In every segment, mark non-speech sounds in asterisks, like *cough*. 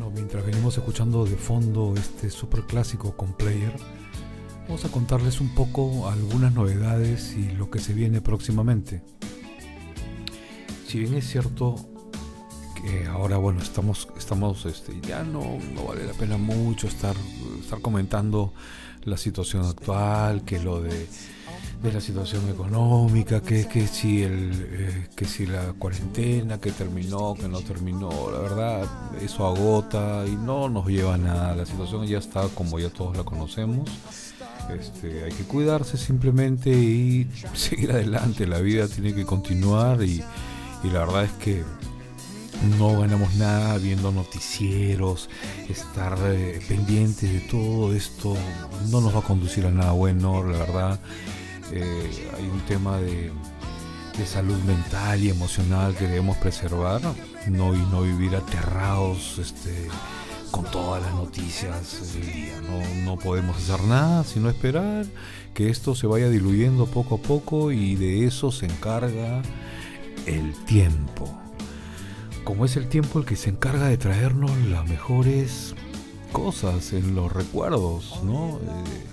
Bueno, mientras venimos escuchando de fondo este super clásico con Player, vamos a contarles un poco algunas novedades y lo que se viene próximamente. Si bien es cierto que ahora, bueno, estamos, estamos, este, ya no, no vale la pena mucho estar, estar comentando la situación actual, que lo de de la situación económica, que, que, si el, eh, que si la cuarentena, que terminó, que no terminó, la verdad, eso agota y no nos lleva a nada. La situación ya está como ya todos la conocemos. Este, hay que cuidarse simplemente y *laughs* seguir adelante. La vida tiene que continuar y, y la verdad es que no ganamos nada viendo noticieros, estar eh, pendientes de todo esto no nos va a conducir a nada bueno, la verdad. Eh, hay un tema de, salud mental y emocional que debemos preservar no, y no vivir aterrados este, con todas las noticias del día. No, no podemos hacer nada sino esperar que esto se vaya diluyendo poco a poco y de eso se encarga el tiempo. Como es el tiempo el que se encarga de traernos las mejores cosas en los recuerdos, ¿no? Eh,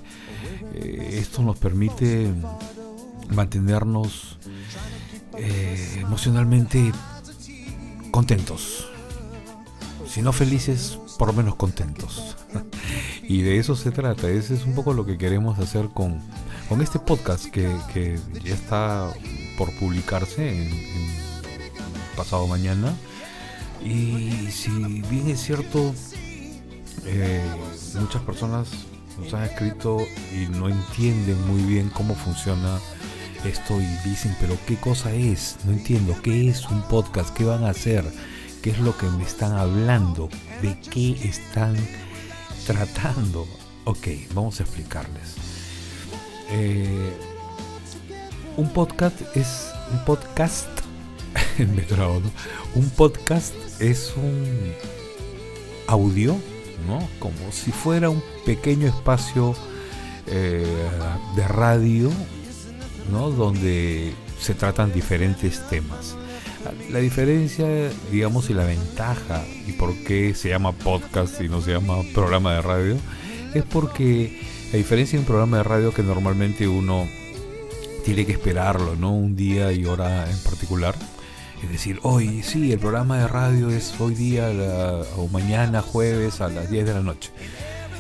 eh, esto nos permite mantenernos eh, emocionalmente contentos. Si no felices, por lo menos contentos. *laughs* y de eso se trata. Ese es un poco lo que queremos hacer con, con este podcast que, ya está por publicarse en, pasado mañana. Y si bien es cierto, eh, muchas personas nos han escrito y no entienden muy bien cómo funciona esto y dicen, pero ¿qué cosa es? No entiendo, ¿qué es un podcast? ¿Qué van a hacer? ¿Qué es lo que me están hablando? ¿De qué están tratando? Ok, vamos a explicarles. Eh, un podcast es un podcast *laughs* me un podcast es un audio como si fuera un pequeño espacio eh, de radio, ¿no? Donde se tratan diferentes temas. La diferencia, digamos, y la ventaja, y por qué se llama podcast y no se llama programa de radio, es porque la diferencia de un programa de radio que normalmente uno tiene que esperarlo, ¿no? Un día y hora en particular es decir, hoy sí, el programa de radio es hoy día o mañana jueves a las 10 de la noche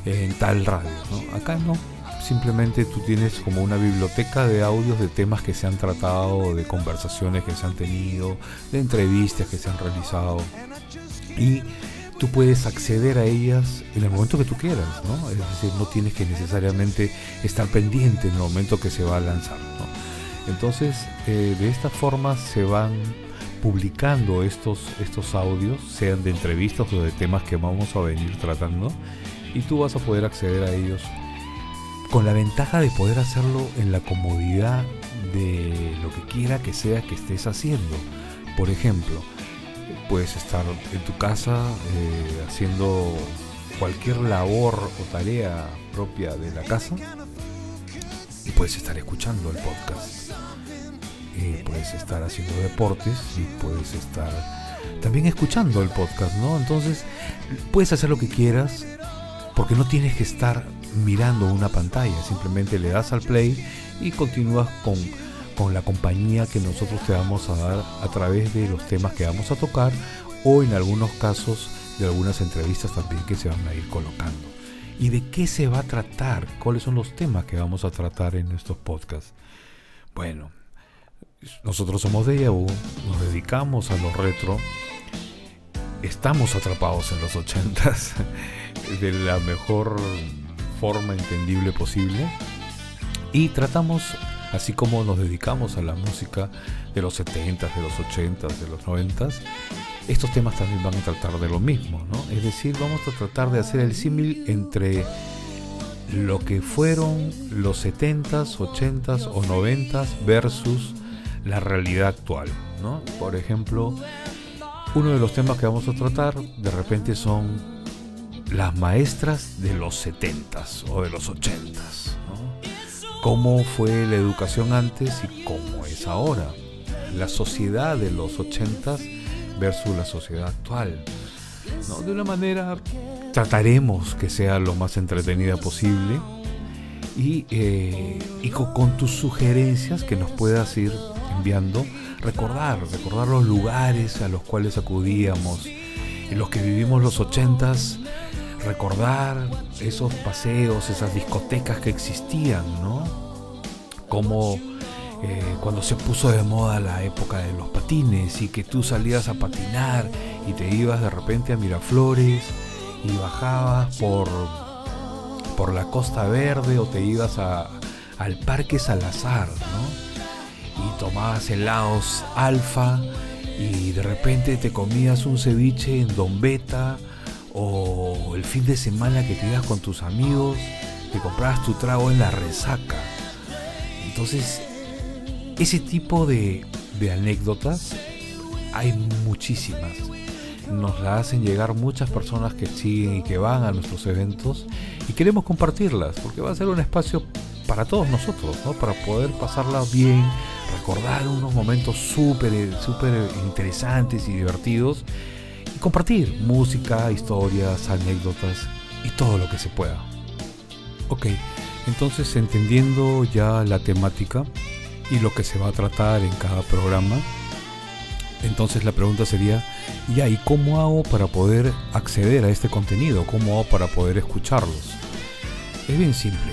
en tal radio. Acá no, simplemente tú tienes como una biblioteca de audios de temas que se han tratado, de conversaciones que se han tenido, de entrevistas que se han realizado y tú puedes acceder a ellas en el momento que tú quieras, ¿no? Es decir, no tienes que necesariamente estar pendiente en el momento que se va a lanzar, Entonces, eh, de esta forma se van publicando estos, estos audios, sean de entrevistas o de temas que vamos a venir tratando, y tú vas a poder acceder a ellos con la ventaja de poder hacerlo en la comodidad de lo que quiera que sea que estés haciendo. Por ejemplo, puedes estar en tu casa eh, haciendo cualquier labor o tarea propia de la casa y puedes estar escuchando el podcast puedes estar haciendo deportes y puedes estar también escuchando el podcast, ¿no? Entonces, puedes hacer lo que quieras porque no tienes que estar mirando una pantalla, simplemente le das al play y continúas con, con la compañía que nosotros te vamos a dar a través de los temas que vamos a tocar o en algunos casos de algunas entrevistas también que se van a ir colocando. ¿Y de qué se va a tratar? ¿Cuáles son los temas que vamos a tratar en estos podcasts? Bueno, nosotros somos de Yahoo, nos dedicamos a lo retro, estamos atrapados en los ochentas *laughs* de la mejor forma entendible posible y tratamos, así como nos dedicamos a la música de los 70 de los 80 de los 90 estos temas también van a tratar de lo mismo, ¿no? Es decir, vamos a tratar de hacer el símil entre lo que fueron los 70s, 80s o 90s versus la realidad actual. ¿no? Por ejemplo, uno de los temas que vamos a tratar de repente son las maestras de los 70s o de los 80s. Cómo fue la educación antes y cómo es ahora. La sociedad de los 80s versus la sociedad actual. ¿no? De una manera trataremos que sea lo más entretenida posible y, eh, con, tus sugerencias que nos puedas ir recordar, recordar los lugares a los cuales acudíamos, en los que vivimos los ochentas, recordar esos paseos, esas discotecas que existían, ¿no? Como eh, cuando se puso de moda la época de los patines y que tú salías a patinar y te ibas de repente a Miraflores y bajabas por, por la Costa Verde o te ibas a, al Parque Salazar, ¿no? Y tomabas helados alfa y de repente te comías un ceviche en Don Beta o el fin de semana que te ibas con tus amigos, te comprabas tu trago en la resaca. Entonces ese tipo de, anécdotas hay muchísimas. Nos la hacen llegar muchas personas que siguen y que van a nuestros eventos y queremos compartirlas porque va a ser un espacio para todos nosotros, ¿no? para poder pasarla bien, recordar unos momentos súper súper interesantes y divertidos y compartir música, historias, anécdotas y todo lo que se pueda. Ok, entonces entendiendo ya la temática, y lo que se va a tratar en cada programa. Entonces la pregunta sería, ya, ¿y cómo hago para poder acceder a este contenido? ¿Cómo hago para poder escucharlos? Es bien simple.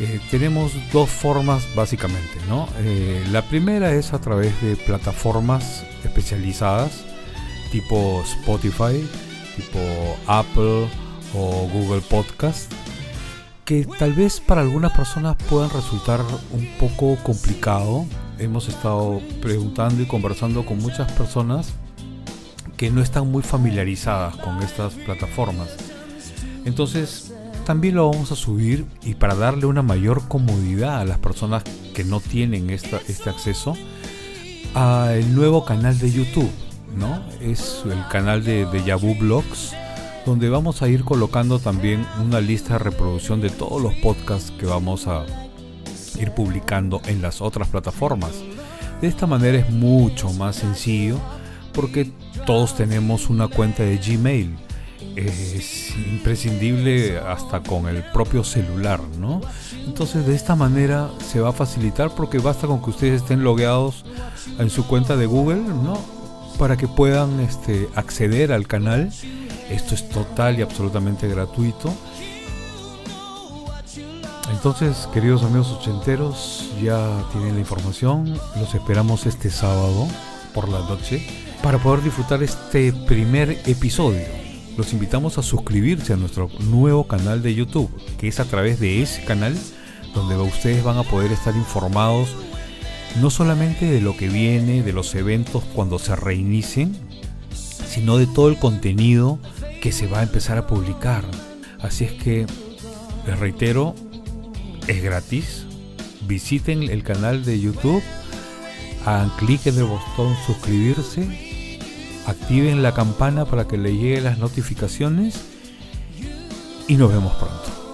Eh, tenemos dos formas básicamente, ¿no? Eh, la primera es a través de plataformas especializadas, tipo Spotify, tipo Apple o Google Podcast, que tal vez para algunas personas puedan resultar un poco complicado. Hemos estado preguntando y conversando con muchas personas que no están muy familiarizadas con estas plataformas. Entonces, también lo vamos a subir y para darle una mayor comodidad a las personas que no tienen esta, este acceso al nuevo canal de YouTube, ¿no? Es el canal de, de Blogs donde vamos a ir colocando también una lista de reproducción de todos los podcasts que vamos a ir publicando en las otras plataformas. De esta manera es mucho más sencillo porque todos tenemos una cuenta de Gmail. Es imprescindible hasta con el propio celular, ¿no? Entonces de esta manera se va a facilitar porque basta con que ustedes estén logueados en su cuenta de Google, ¿no? Para que puedan este, acceder al canal esto es total y absolutamente gratuito. Entonces, queridos amigos ochenteros, ya tienen la información. Los esperamos este sábado por la noche para poder disfrutar este primer episodio. Los invitamos a suscribirse a nuestro nuevo canal de YouTube, que es a través de ese canal donde ustedes van a poder estar informados no solamente de lo que viene, de los eventos cuando se reinicien, sino de todo el contenido que se va a empezar a publicar. Así es que les reitero, es gratis. Visiten el canal de YouTube, hagan clic en el botón suscribirse, activen la campana para que le lleguen las notificaciones y nos vemos pronto.